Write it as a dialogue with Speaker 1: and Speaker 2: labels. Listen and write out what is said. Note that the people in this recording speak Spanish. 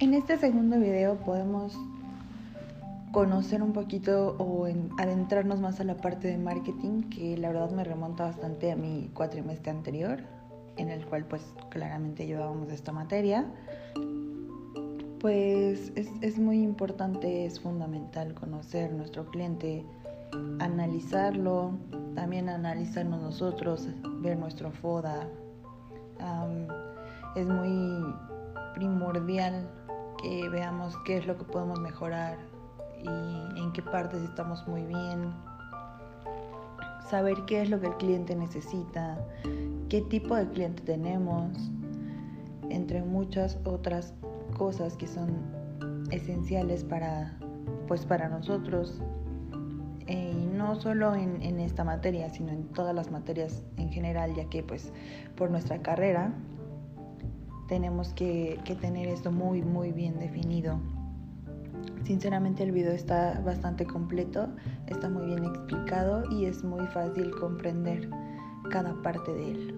Speaker 1: En este segundo video podemos conocer un poquito o adentrarnos más a la parte de marketing que la verdad me remonta bastante a mi cuatrimestre anterior en el cual pues claramente llevábamos esta materia pues es, es muy importante, es fundamental conocer nuestro cliente, analizarlo, también analizarnos nosotros, ver nuestro FODA. es muy primordial que veamos qué es lo que podemos mejorar y en qué partes estamos muy bien. Saber qué es lo que el cliente necesita, qué tipo de cliente tenemos, entre muchas otras cosas que son esenciales para, pues para nosotros eh, y no solo en, en, esta materia, sino en todas las materias en general, ya que pues por nuestra carrera tenemos que, que tener esto muy muy bien definido. Sinceramente el video está bastante completo, está muy bien explicado y es muy fácil comprender cada parte de él.